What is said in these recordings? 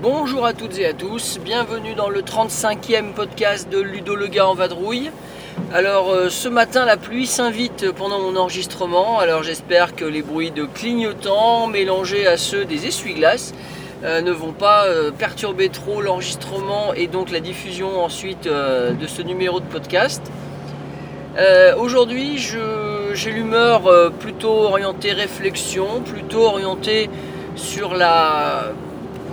Bonjour à toutes et à tous, bienvenue dans le 35e podcast de Ludo le gars en vadrouille. Alors euh, ce matin la pluie s'invite pendant mon enregistrement, alors j'espère que les bruits de clignotants mélangés à ceux des essuie-glaces euh, ne vont pas euh, perturber trop l'enregistrement et donc la diffusion ensuite de ce numéro de podcast. Aujourd'hui j'ai l'humeur plutôt orientée réflexion, plutôt orientée sur la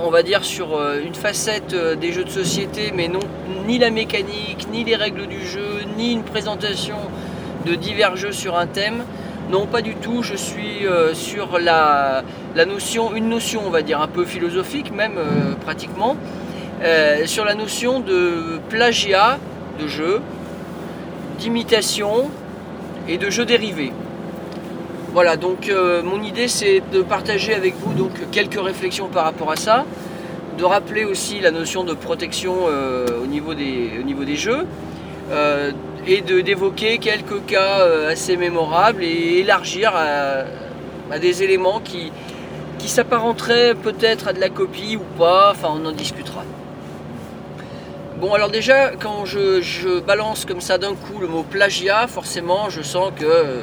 on va dire sur une facette des jeux de société, mais non ni la mécanique, ni les règles du jeu, ni une présentation de divers jeux sur un thème. Non, pas du tout. Je suis euh, sur la, la notion, une notion, on va dire un peu philosophique, même euh, pratiquement, euh, sur la notion de plagiat de jeux, d'imitation et de jeux dérivés. Voilà, donc mon idée c'est de partager avec vous donc quelques réflexions par rapport à ça, de rappeler aussi la notion de protection au, niveau des, au niveau des jeux, euh, et d'évoquer quelques cas euh, assez mémorables et élargir à, des éléments qui, qui s'apparenteraient peut-être à de la copie ou pas, enfin on en discutera. Bon alors déjà quand je, je balance comme ça d'un coup le mot plagiat, forcément je sens que euh,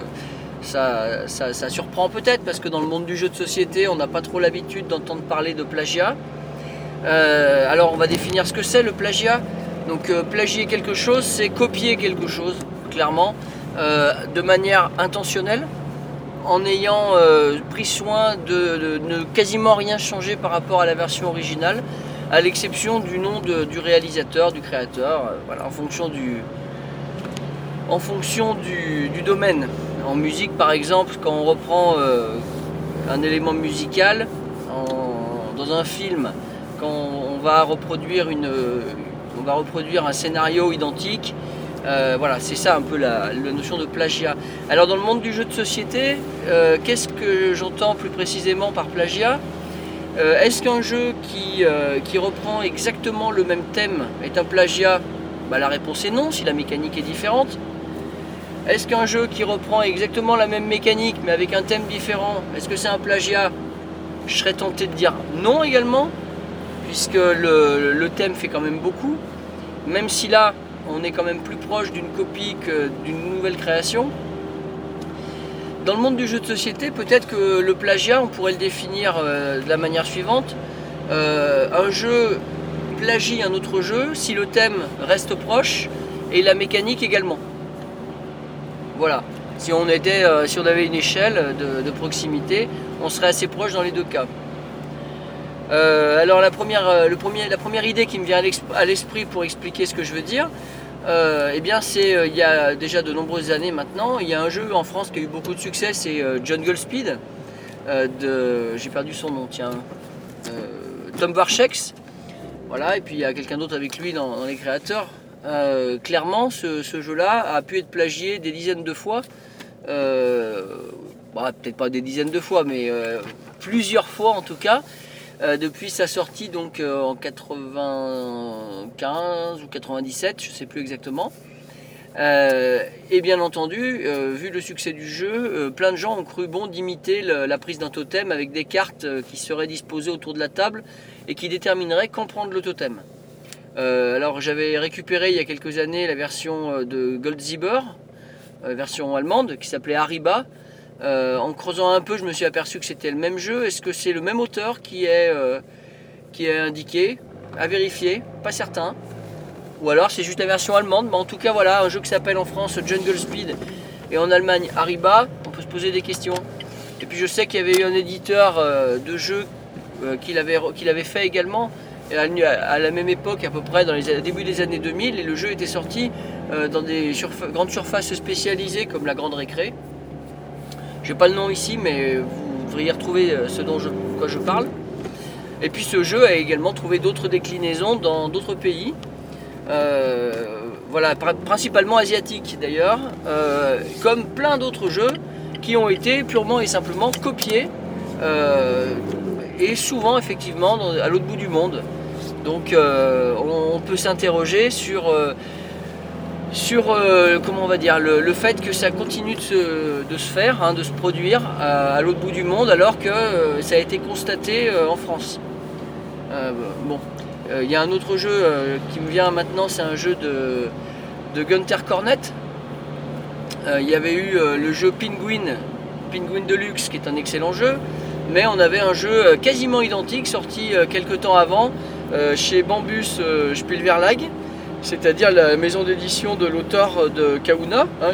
ça, ça- ça surprend peut-être parce que dans le monde du jeu de société, on n'a pas trop l'habitude d'entendre parler de plagiat. Alors on va définir ce que c'est le plagiat. Donc euh, plagier quelque chose, c'est copier quelque chose, clairement, euh, de manière intentionnelle, en ayant euh, pris soin de, ne quasiment rien changer par rapport à la version originale, à l'exception du nom du réalisateur, du créateur, voilà, en fonction du, en fonction du, domaine. En musique, par exemple, quand on reprend un élément musical dans un film, quand on va reproduire une, on va reproduire un scénario identique, euh, voilà, c'est ça un peu la, notion de plagiat. Alors dans le monde du jeu de société, euh, qu'est-ce que j'entends plus précisément par plagiat? Euh, Est-ce qu'un jeu qui, qui reprend exactement le même thème est un plagiat? Bah, La réponse est non, si la mécanique est différente. Est-ce qu'un jeu qui reprend exactement la même mécanique mais avec un thème différent, est-ce que c'est un plagiat? Je serais tenté de dire non également, puisque le, thème fait quand même beaucoup, même si là on est quand même plus proche d'une copie que d'une nouvelle création. Dans le monde du jeu de société, peut-être que le plagiat, on pourrait le définir euh, de la manière suivante. Euh, un jeu plagie un autre jeu si le thème reste proche et la mécanique également. Voilà. Si on, euh, avait une échelle de proximité, on serait assez proche dans les deux cas. Euh, alors la première, euh, la première idée qui me vient à l'esprit pour expliquer ce que je veux dire, euh, eh bien c'est il y a déjà de nombreuses années maintenant, il y a un jeu en France qui a eu beaucoup de succès, c'est Jungle Speed de, j'ai perdu son nom, tiens, Tom Varchex. Voilà, et puis il y a quelqu'un d'autre avec lui dans, les créateurs. Clairement, ce, jeu-là a pu être plagié des dizaines de fois. Bah, Peut-être pas des dizaines de fois, mais plusieurs fois en tout cas. Euh, depuis sa sortie donc euh, en 95 ou 97, je sais plus exactement. Euh, et bien entendu, vu le succès du jeu, plein de gens ont cru bon d'imiter la prise d'un totem avec des cartes qui seraient disposées autour de la table et qui détermineraient quand prendre le totem. Alors j'avais récupéré il y a quelques années la version de Goldzieber, euh, version allemande, qui s'appelait Hariba. Euh, en creusant un peu, je me suis aperçu que c'était le même jeu. Est-ce que c'est le même auteur qui est, euh, qui est indiqué À vérifier, pas certain. Ou alors c'est juste la version allemande. Mais en tout cas, voilà, un jeu qui s'appelle en France Jungle Speed et en Allemagne Hariba. On peut se poser des questions. Et puis je sais qu'il y avait eu un éditeur euh, de jeu euh, qui l'avait fait également à, la même époque à peu près dans les début des années 2000 et le jeu était sorti dans des grandes surfaces spécialisées comme la Grande Récré. Je n'ai pas le nom ici mais vous devriez retrouver euh, ce dont je, quoi je parle. Et puis ce jeu a également trouvé d'autres déclinaisons dans d'autres pays. Euh, voilà, pr- principalement asiatiques d'ailleurs, euh, comme plein d'autres jeux qui ont été purement et simplement copiés, et souvent effectivement à l'autre bout du monde. Donc on, peut s'interroger sur, sur euh, on va dire, le, fait que ça continue de se, faire, hein, de se produire à, à l'autre bout du monde, alors que euh, ça a été constaté euh, en France. Euh, bon, Euh, il y a un autre jeu euh, qui me vient maintenant, c'est un jeu de, Gunther Cornet. Euh, il y avait eu euh, le jeu Penguin, Penguin Deluxe, qui est un excellent jeu, mais on avait un jeu euh, quasiment identique sorti euh, quelques temps avant euh, chez Bambus euh, Spielverlag, c'est-à-dire la maison d'édition de l'auteur de Kauna, hein,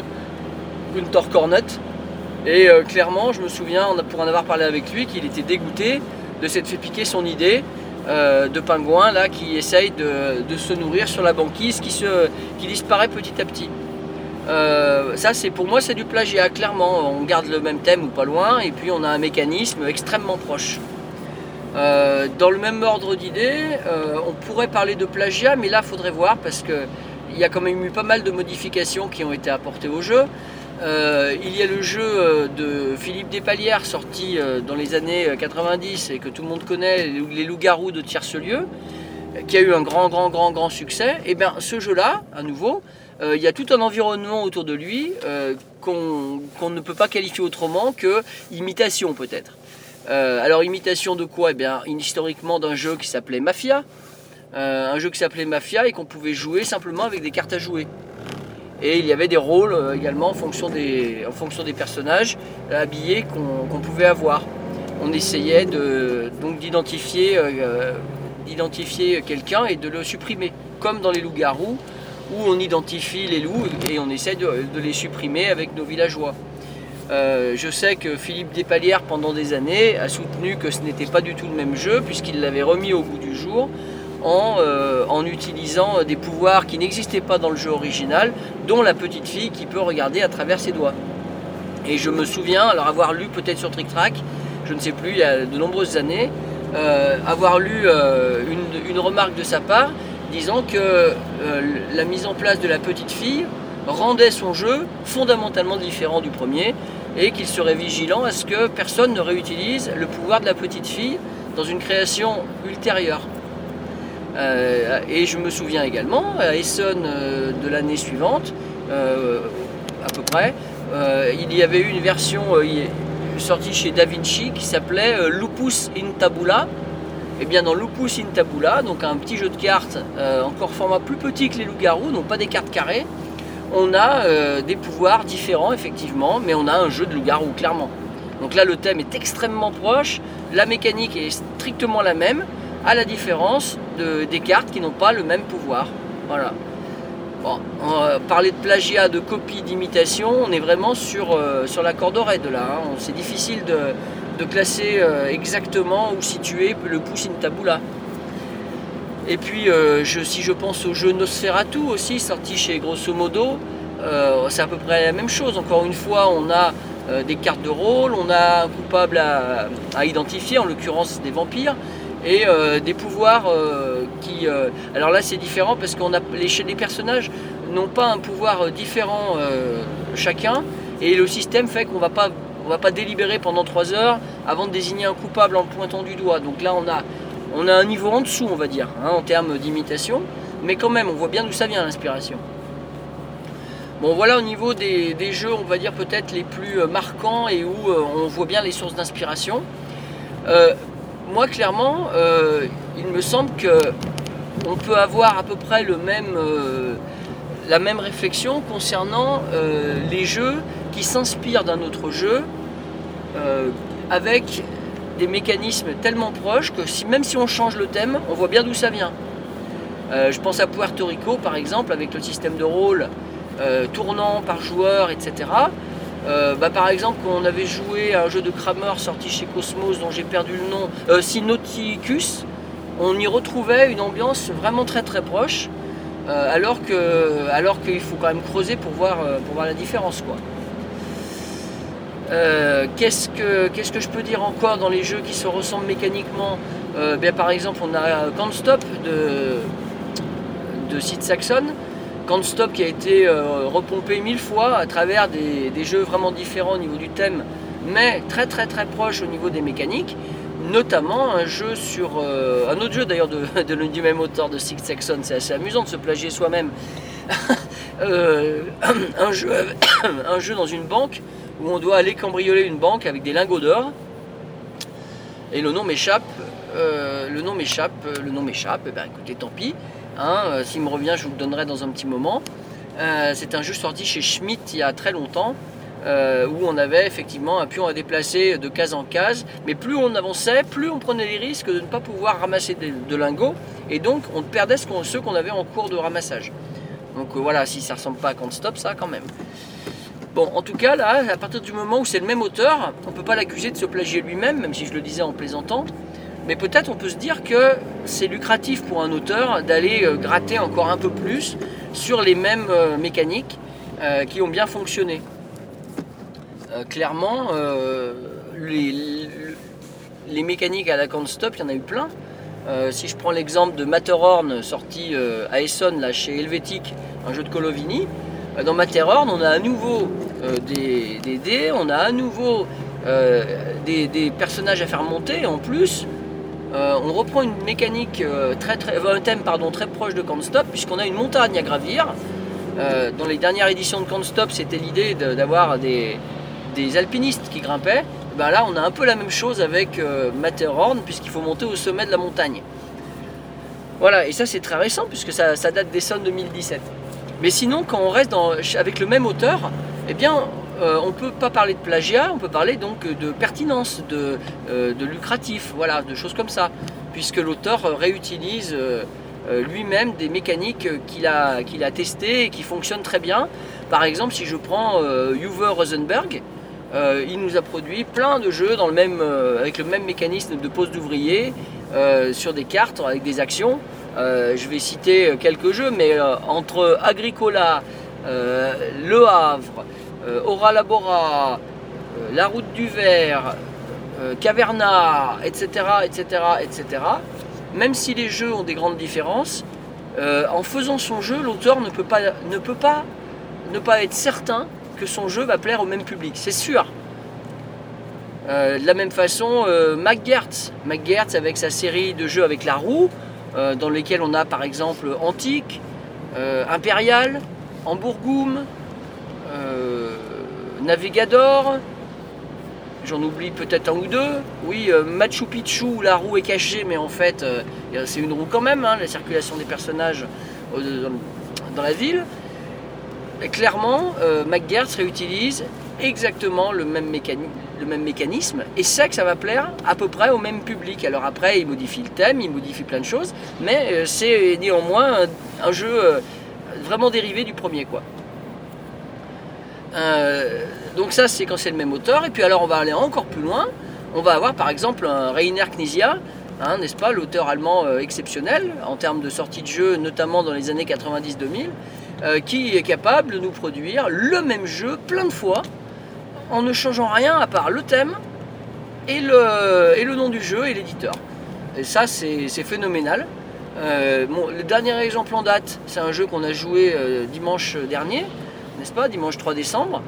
Gunther Cornet. Et euh, clairement, je me souviens, pour en avoir parlé avec lui, qu'il était dégoûté de s'être fait piquer son idée euh, de pingouin là qui essaye de, se nourrir sur la banquise qui, se, qui disparaît petit à petit. Euh, ça c'est pour moi c'est du plagiat clairement on garde le même thème ou pas loin et puis on a un mécanisme extrêmement proche Euh, dans le même ordre d'idées euh, on pourrait parler de plagiat mais là il faudrait voir parce que il y a quand même eu pas mal de modifications qui ont été apportées au jeu Euh, il y a le jeu de Philippe Despalières sorti dans les années euh, 90 et que tout le monde connaît, les loups- les loups-garous de Tierce-Lieu, qui a eu un grand, grand, grand, grand succès. Et bien ce jeu-là, à nouveau, il y a tout un environnement autour de lui qu'on ne peut pas qualifier autrement que imitation peut-être. Euh, alors imitation de quoi? Eh bien historiquement d'un jeu qui s'appelait Mafia, Euh, un jeu qui s'appelait Mafia et qu'on pouvait jouer simplement avec des cartes à jouer. Et il y avait des rôles euh, également en fonction des, en fonction des personnages habillés qu'on pouvait avoir. On essayait donc d'identifier, quelqu'un et de le supprimer, comme dans les loups-garous, où on identifie les loups et on essaie de les supprimer avec nos villageois. Euh, je sais que Philippe Despalières, pendant des années, a soutenu que ce n'était pas du tout le même jeu, puisqu'il l'avait remis au goût du jour en, euh, en utilisant des pouvoirs qui n'existaient pas dans le jeu original, dont la petite fille qui peut regarder à travers ses doigts. Et je me souviens, alors avoir lu peut-être sur Trick Track, je ne sais plus, il y a de nombreuses années, euh, avoir lu une, remarque de sa part disant que la mise en place de la petite fille rendait son jeu fondamentalement différent du premier et qu'il serait vigilant à ce que personne ne réutilise le pouvoir de la petite fille dans une création ultérieure. Euh, et je me souviens également, à Essonne euh, de l'année suivante, euh, à peu près, il y avait eu une version sortie chez Da Vinci qui s'appelait Lupus in Tabula. Et bien dans Lupus in Tabula, donc un petit jeu de cartes, encore format plus petit que les loups-garous, donc pas des cartes carrées, on a euh, des pouvoirs différents effectivement, mais on a un jeu de loup-garou clairement. Donc là le thème est extrêmement proche, la mécanique est strictement la même, à la différence de- des cartes qui n'ont pas le même pouvoir. Voilà. Bon, on va parler de plagiat, de copie, d'imitation, on est vraiment sur, euh, sur la corde raide là. hein. C'est difficile de, classer euh, exactement où situer le pouce in tabula. Et puis, euh, si je pense au jeu Nosferatu aussi, sorti chez Grosso Modo, euh, c'est à peu près la même chose. Encore une fois, on a euh, des cartes de rôle, on a un coupable à, identifier, en l'occurrence des vampires, et des pouvoirs qui... alors là, c'est différent parce qu'on a les, personnages n'ont pas un pouvoir différent chacun, et le système fait qu'on on va pas délibérer pendant trois heures avant de désigner un coupable en le pointant du doigt. Donc là, on a, on a un niveau en dessous, on va dire, hein, en termes d'imitation, mais quand même, on voit bien d'où ça vient l'inspiration. Bon, voilà au niveau des, jeux, on va dire peut-être les plus euh, marquants et où euh, on voit bien les sources d'inspiration. Euh, moi, clairement, il me semble que on peut avoir à peu près le même, la même réflexion concernant les jeux qui s'inspirent d'un autre jeu avec des mécanismes tellement proches que même si on change le thème, on voit bien d'où ça vient. Euh, je pense à Puerto Rico par exemple avec le système de rôle euh, tournant par joueur, etc. Euh, bah, par exemple, quand on avait joué à un jeu de Kramer sorti chez Cosmos dont j'ai perdu le nom, Sinauticus, on y retrouvait une ambiance vraiment très très proche, alors que alors qu'il faut quand même creuser pour voir, pour voir la différence. Quoi. Euh, qu'est-ce, que, je peux dire encore dans les jeux qui se ressemblent mécaniquement Euh, ben, Par exemple, on a Can't Stop de, de Sid Saxon. Can't Stop qui a été euh, repompé mille fois à travers des, des jeux vraiment différents au niveau du thème, mais très très très proches au niveau des mécaniques notamment un jeu sur un autre jeu d'ailleurs de, de- du même auteur de Six Saxon. C'est assez amusant de se plagier soi-même. Un, jeu, un jeu dans une banque où on doit aller cambrioler une banque avec des lingots d'or. Et le nom m'échappe. euh, le nom m'échappe. Le nom m'échappe. Eh ben, écoutez, tant pis. hein, euh, S'il me revient, je vous le donnerai dans un petit moment. Euh, c'est un jeu sorti chez Schmidt il y a très longtemps. où on avait effectivement un pion à déplacer de case en case, mais plus on avançait, plus on prenait les risques de ne pas pouvoir ramasser de, lingots, et donc on perdait ce qu'on- ceux qu'on avait en cours de ramassage. Donc voilà, si ça ressemble pas à Can't Stop, ça quand même. Bon, en tout cas, là, à partir du moment où c'est le même auteur, on peut pas l'accuser de se plagier lui-même, même si je le disais en plaisantant. Mais peut-être on peut se dire que c'est lucratif pour un auteur d'aller euh, gratter encore un peu plus sur les mêmes euh, mécaniques euh, qui ont bien fonctionné. Clairement, les, les mécaniques à la Can't Stop, il y en a eu plein. Si je prends l'exemple de Matterhorn sorti à Essonne là, chez Helvetic, un jeu de Colovini, dans Matterhorn on a à nouveau euh, des, des dés, on a à nouveau euh, des, des personnages à faire monter. En plus, euh, on reprend une mécanique euh, très, euh, un thème pardon, très proche de Can't Stop puisqu'on a une montagne à gravir. Euh, dans les dernières éditions de Can't Stop, c'était l'idée d'avoir des, des alpinistes qui grimpaient. Ben là, on a un peu la même chose avec euh, Matterhorn, puisqu'il faut monter au sommet de la montagne. Voilà, et ça c'est très récent, puisque ça, date d'Essonne 2017. Mais sinon, quand on reste avec le même auteur, eh bien, euh, on ne peut pas parler de plagiat, on peut parler donc de pertinence, de, euh, lucratif, voilà, de choses comme ça, puisque l'auteur euh, réutilise lui-même des mécaniques qu'il a, testées et qui fonctionnent très bien. Par exemple, si je prends Uwe Rosenberg, il nous a produit plein de jeux avec le même mécanisme de pose d'ouvrier sur des cartes avec des actions. Euh, je vais citer euh, quelques jeux, mais euh, entre Agricola, Le Havre, Ora Labora, euh, La Route du euh, Caverna, etc., etc., etc., même si les jeux ont des grandes différences, en faisant son jeu, l'auteur ne peut pas, ne peut pas ne pas être certain que son jeu va plaire au même public, c'est sûr. De la même façon, McGertz, McGertz avec sa série de jeux avec la roue, euh, dans lesquels on a par exemple Antique, euh, Impérial, Hamburgum, euh, Navigador, j'en oublie peut-être un ou deux. Oui, Machu Picchu, la roue est cachée, mais en fait, c'est une roue quand même, hein, la circulation des personnages dans, la ville. Clairement, euh, McGertz réutilise exactement le même, mécanisme et sait que ça va plaire à peu près au même public. Alors après, il modifie le thème, il modifie plein de choses, mais euh, c'est néanmoins un, jeu euh, vraiment dérivé du premier. quoi. Euh, donc ça, c'est quand c'est le même auteur. Et puis alors, on va aller encore plus loin. On va avoir par exemple un Rainer Knizia, hein, n'est-ce pas, l'auteur allemand exceptionnel en termes de sortie de jeu, notamment dans les années 90-2000, euh, qui est capable de nous produire le même jeu plein de fois en ne changeant rien à part le thème et le, nom du jeu et l'éditeur. Et ça, c'est phénoménal. Euh, le dernier exemple en date, c'est un jeu qu'on a joué euh, dimanche dernier, n'est-ce pas, dimanche 3 décembre.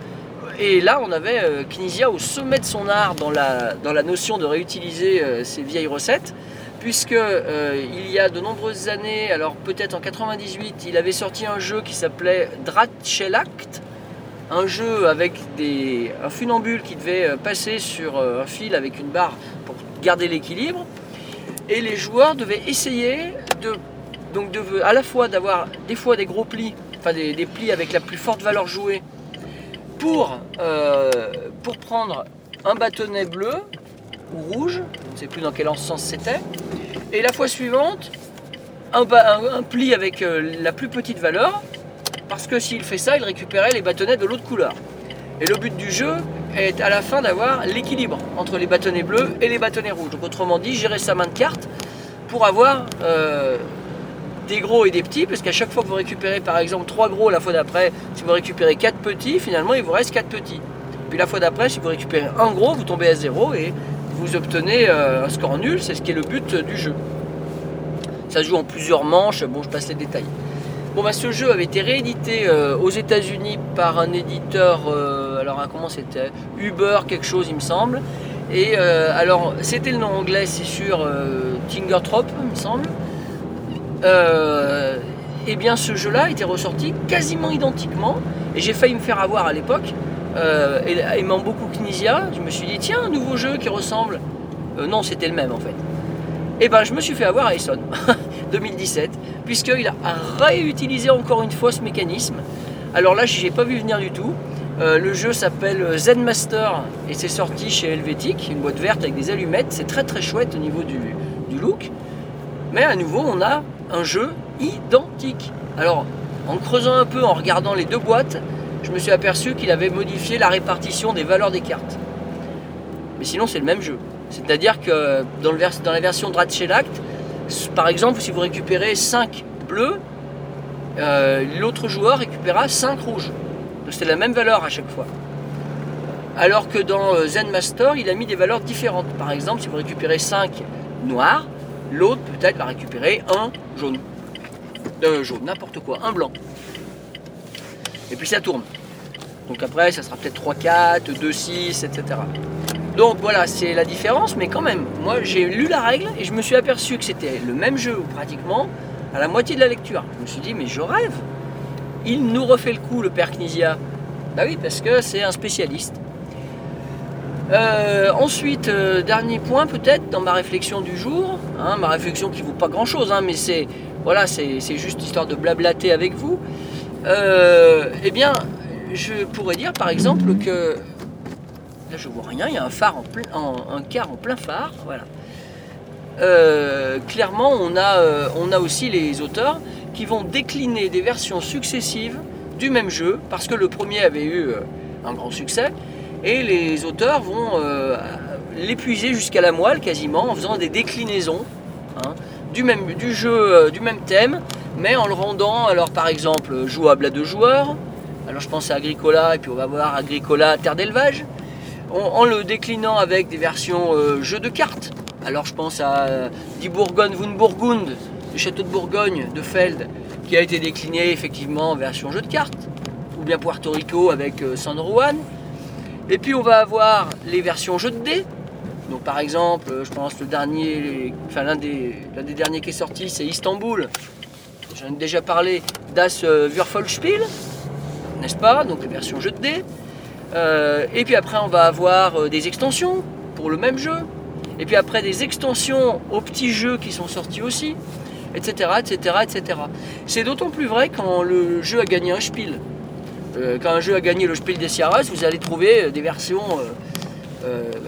Et là, on avait euh, au sommet de son art dans la, notion de réutiliser euh, ces vieilles recettes, puisque il y a de nombreuses années, alors peut-être en 98, il avait sorti un jeu qui s'appelait Dratchelakt, un jeu avec des, un funambule qui devait euh, passer sur euh, un fil avec une barre pour garder l'équilibre, et les joueurs devaient essayer de, donc à la fois d'avoir des fois des gros plis, enfin des, plis avec la plus forte valeur jouée, pour, euh, pour prendre un bâtonnet bleu ou rouge, je ne sais plus dans quel sens c'était, et la fois suivante, un, pli avec la plus petite valeur, parce que s'il fait ça, il récupérait les bâtonnets de l'autre couleur. Et le but du jeu est à la fin d'avoir l'équilibre entre les bâtonnets bleus et les bâtonnets rouges. Donc autrement dit, gérer sa main de carte pour avoir euh, des gros et des petits, parce qu'à chaque fois que vous récupérez par exemple 3 gros la fois d'après, si vous récupérez 4 petits, finalement il vous reste 4 petits. Puis la fois d'après, si vous récupérez un gros, vous tombez à 0 et vous obtenez euh, un score nul, c'est ce qui est le but du jeu. Ça se joue en plusieurs manches, bon je passe les détails. Bon bah ce jeu avait été réédité euh, aux États-Unis par un éditeur, euh, alors hein, comment c'était? Uber quelque chose il me semble. Et euh, alors c'était le nom anglais c'est sûr, Tingertrop il me semble. Et bien ce jeu-là était ressorti quasiment identiquement et j'ai failli me faire avoir à l'époque. Aimant beaucoup Knizia, je me suis dit tiens un nouveau jeu qui ressemble. Non c'était le même en fait. Et ben je me suis fait avoir à Essonne 2017 puisqu'il a réutilisé encore une fois ce mécanisme. Alors là j'ai pas vu venir du tout. Euh, le jeu s'appelle Zen Master et c'est sorti chez Helvetic, une boîte verte avec des allumettes. C'est très très chouette au niveau du, look. Mais à nouveau, on a un jeu identique. Alors, en creusant un peu, en regardant les deux boîtes, je me suis aperçu qu'il avait modifié la répartition des valeurs des cartes. Mais sinon, c'est le même jeu. C'est-à-dire que dans, la version par exemple, si vous récupérez 5 bleus, euh, l'autre joueur récupérera 5 rouges. Donc c'est la même valeur à chaque fois. Alors que dans euh, Zen Master, il a mis des valeurs différentes. Par exemple, si vous récupérez 5 noirs, l'autre peut-être va récupérer un jaune. Euh, jaune, n'importe quoi, un blanc. Et puis ça tourne. Donc après, ça sera peut-être 3, 4, 2, 6, etc. Donc voilà, c'est la différence, mais quand même, moi j'ai lu la règle et je me suis aperçu que c'était le même jeu pratiquement à la moitié de la lecture. Je me suis dit, mais je rêve. Il nous refait le coup, le père Knizia. Bah oui, parce que c'est un spécialiste. Euh, ensuite, euh, dernier point peut-être dans ma réflexion du jour, hein, ma réflexion qui vaut pas grand-chose, hein, mais c'est voilà, c'est juste histoire de blablater avec vous. Euh, eh bien, je pourrais dire par exemple que je vois rien, il y a un quart en plein phare, voilà. Euh, clairement, on a, euh, on a aussi les auteurs qui vont décliner des versions successives du même jeu, parce que le premier avait eu euh, un grand succès, et les auteurs vont l'épuiser jusqu'à la moelle quasiment en faisant des déclinaisons hein, du, même, du jeu, du même thème, mais en le rendant, alors par exemple, jouable à deux joueurs. Alors je pense à Agricola, et puis on va voir Agricola Terre d'élevage, en, le déclinant avec des versions euh, jeux de cartes. Alors je pense à euh, Die Burgund, le château de Bourgogne de Feld, qui a été décliné effectivement en version jeu de cartes, ou bien Puerto Rico avec euh, San Juan. Et puis on va avoir les versions jeux de dés. Donc par exemple, euh, je pense le dernier, enfin l'un des, l'un des derniers qui est sorti, c'est Istanbul. J'en ai déjà parlé Das euh, Würfelspiel, n'est-ce pas? Donc les versions jeux de dés. Euh, et puis après on va avoir euh, des extensions pour le même jeu. Et puis après des extensions aux petits jeux qui sont sortis aussi, etc. etc., etc. C'est d'autant plus vrai quand le jeu a gagné un Spiel. Euh, quand un jeu a gagné le Spiel des Sierras, vous allez trouver des versions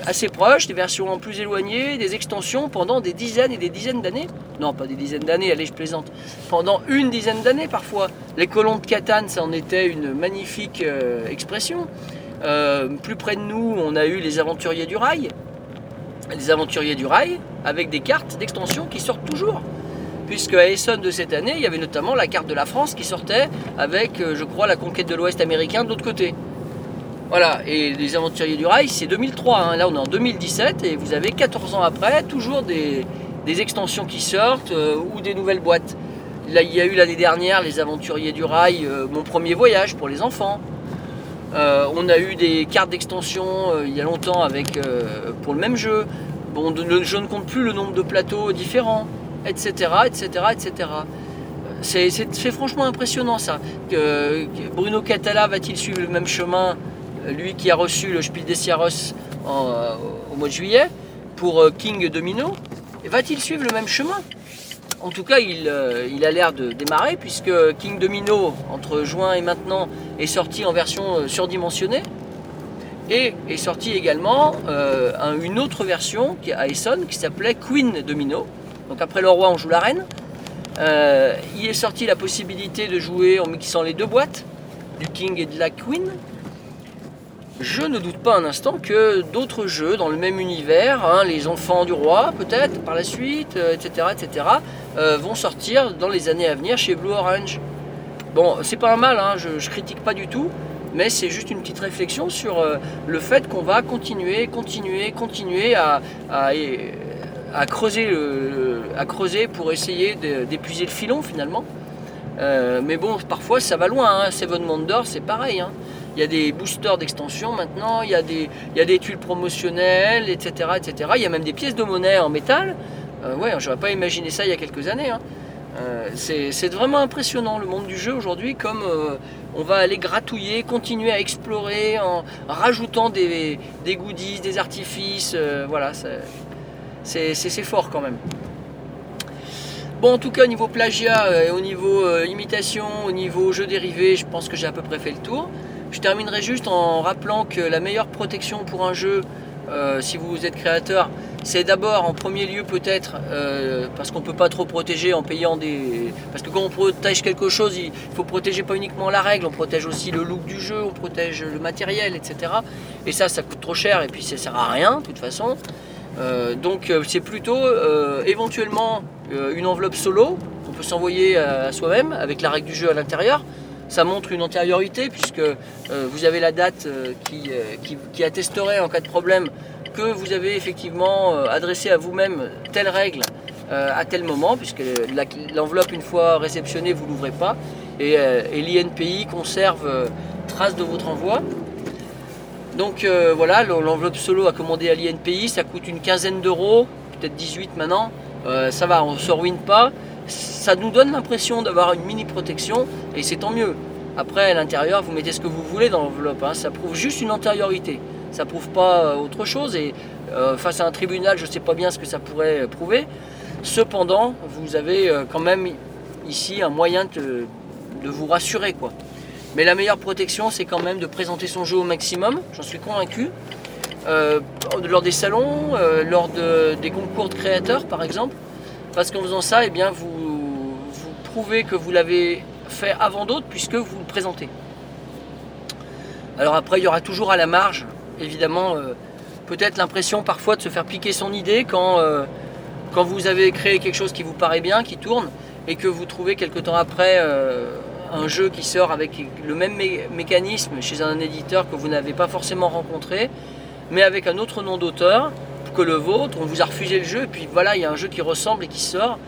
assez proches, des versions plus éloignées, des extensions pendant des dizaines et des dizaines d'années. Non, pas des dizaines d'années, allez, je plaisante. Pendant une dizaine d'années parfois. Les colons de Catane, ça en était une magnifique expression. Euh, plus près de nous, on a eu les aventuriers du rail. Les aventuriers du rail, avec des cartes d'extension qui sortent toujours. Puisque à Essonne de cette année, il y avait notamment la carte de la France qui sortait avec, euh, je crois, la conquête de l'Ouest américain de l'autre côté. Voilà, et les aventuriers du rail, c'est 2003. hein. Là, on est en 2017 et vous avez 14 ans après, toujours des, extensions qui sortent euh, ou des nouvelles boîtes. Là, il y a eu l'année dernière les aventuriers du rail, mon premier voyage pour les enfants. Euh, on a eu des cartes d'extension euh, il y a longtemps avec, euh, pour le même jeu. Je ne compte plus le nombre de plateaux différents, etc. etc., etc. C'est, franchement impressionnant ça. Bruno Catala va-t-il suivre le même chemin, lui qui a reçu le Spiel des Sierras en, au mois de juillet, pour King Domino? Et Va-t-il suivre le même chemin? En tout cas, il, euh, il a l'air de démarrer, puisque King Domino, entre juin et maintenant, est sorti en version euh, surdimensionnée. Et est sorti également euh, un- une autre version qui, à Essonne qui s'appelait Queen Domino. Donc après le roi, on joue la reine. Il est sorti la possibilité de jouer en mixant les deux boîtes, du King et de la Queen. Je ne doute pas un instant que d'autres jeux dans le même univers, hein, les enfants du roi peut-être par la suite, euh, etc., etc., euh, vont sortir dans les années à venir chez Blue Orange. Bon, c'est pas un mal, hein, je, je critique pas du tout, mais c'est juste une petite réflexion sur euh, le fait qu'on va continuer, continuer, continuer à, creuser, à creuser pour essayer d'épuiser le filon finalement. Mais bon, parfois ça va loin. Hein. Seven Wonders, c'est pareil. hein. Il y a des boosters d'extension maintenant, il y, a des, tuiles promotionnelles, etc., etc. Il y a même des pièces de monnaie en métal. Euh, ouais, j'aurais pas imaginé ça il y a quelques années. hein. Euh, c'est vraiment impressionnant le monde du jeu aujourd'hui, comme euh, on va aller gratouiller, continuer à explorer en rajoutant des, goodies, des artifices. euh, voilà, c'est- fort quand même. Bon, en tout cas, au niveau plagiat, au niveau imitation, au niveau jeu dérivé, je pense que j'ai à peu près fait le tour. Je terminerai juste en rappelant que la meilleure protection pour un jeu, euh, si vous êtes créateur, c'est d'abord en premier lieu peut-être, euh, parce qu'on ne peut pas trop protéger en payant des... Parce que quand on protège quelque chose, il faut protéger pas uniquement la règle, on protège aussi le look du jeu, on protège le matériel, etc. Et ça, ça coûte trop cher et puis ça sert à rien de toute façon. Euh, donc c'est plutôt éventuellement une enveloppe solo qu'on peut s'envoyer à soi-même avec la règle du jeu à l'intérieur. Ça montre une antériorité puisque euh, vous avez la date euh, qui, euh, qui- attesterait en cas de problème que vous avez effectivement adressé à vous-même telle règle à tel moment puisque l'enveloppe une fois réceptionnée vous l'ouvrez pas et, l'INPI conserve trace de votre envoi. Donc voilà, le- l'enveloppe solo à commander à l'INPI, ça coûte une quinzaine d'euros, peut-être 18 maintenant. Ça va, on ne se ruine pas. Ça nous donne l'impression d'avoir une mini protection et c'est tant mieux. Après, à l'intérieur, vous mettez ce que vous voulez dans l'enveloppe. hein. Ça prouve juste une antériorité. Ça prouve pas euh, autre chose. Et euh, face à un tribunal, je ne sais pas bien ce que ça pourrait euh, prouver. Cependant, vous avez quand même ici un moyen de, vous rassurer. quoi. Mais la meilleure protection, c'est quand même de présenter son jeu au maximum, j'en suis convaincu. Lors des salons, lors de- des concours de créateurs par exemple. Parce qu'en faisant ça, eh bien, vous, prouvez que vous l'avez fait avant d'autres puisque vous le présentez. Alors après, il y aura toujours à la marge, évidemment, euh, peut-être l'impression parfois de se faire piquer son idée quand, euh, quand vous avez créé quelque chose qui vous paraît bien, qui tourne, et que vous trouvez quelque temps après euh, un jeu qui sort avec le même mé- mécanisme chez un éditeur que vous n'avez pas forcément rencontré, mais avec un autre nom d'auteur que le vôtre, on vous a refusé le jeu, et puis voilà, il y a un jeu qui ressemble et qui sort.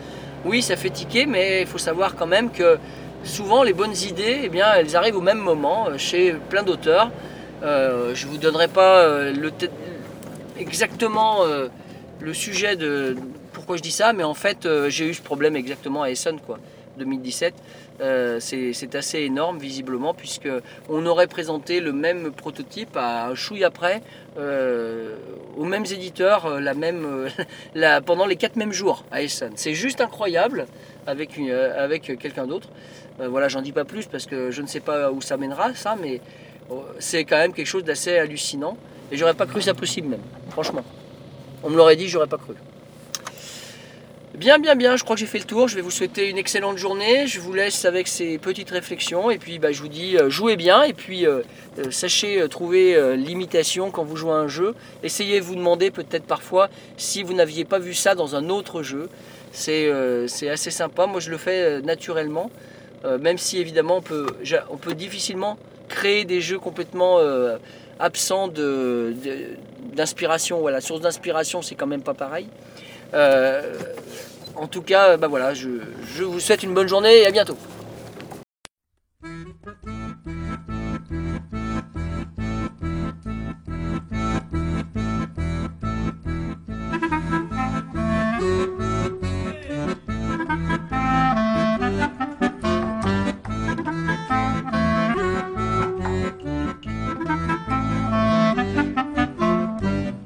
Oui, ça fait tiquer, mais il faut savoir quand même que souvent les bonnes idées, eh bien, elles arrivent au même moment euh, chez plein d'auteurs. Euh, je ne vous donnerai pas euh, exactement le sujet de pourquoi je dis ça, mais en fait, j'ai eu ce problème exactement à Essen, quoi, 2017. Euh, c'est assez énorme visiblement puisque on aurait présenté le même prototype à un chouille après euh, aux mêmes éditeurs euh, la même, pendant les quatre mêmes jours à Essen. C'est juste incroyable avec, avec quelqu'un d'autre. Voilà, j'en dis pas plus parce que je ne sais pas où ça mènera ça, mais c'est quand même quelque chose d'assez hallucinant. Et j'aurais pas cru ça possible même, franchement. On me l'aurait dit, j'aurais pas cru. Bien, bien, bien, je crois que j'ai fait le tour. Je vais vous souhaiter une excellente journée. Je vous laisse avec ces petites réflexions. Et puis, bah, je vous dis, euh, jouez bien. Et puis, euh, euh, sachez trouver l'imitation quand vous jouez à un jeu. Essayez de vous demander peut-être parfois si vous n'aviez pas vu ça dans un autre jeu. C'est assez sympa. Moi, je le fais naturellement. Même si, évidemment, on peut, difficilement créer des jeux complètement absents de- de- d'inspiration. Voilà, source d'inspiration, c'est quand même pas pareil. Euh, en tout cas, bah voilà, je, je vous souhaite une bonne journée et à bientôt.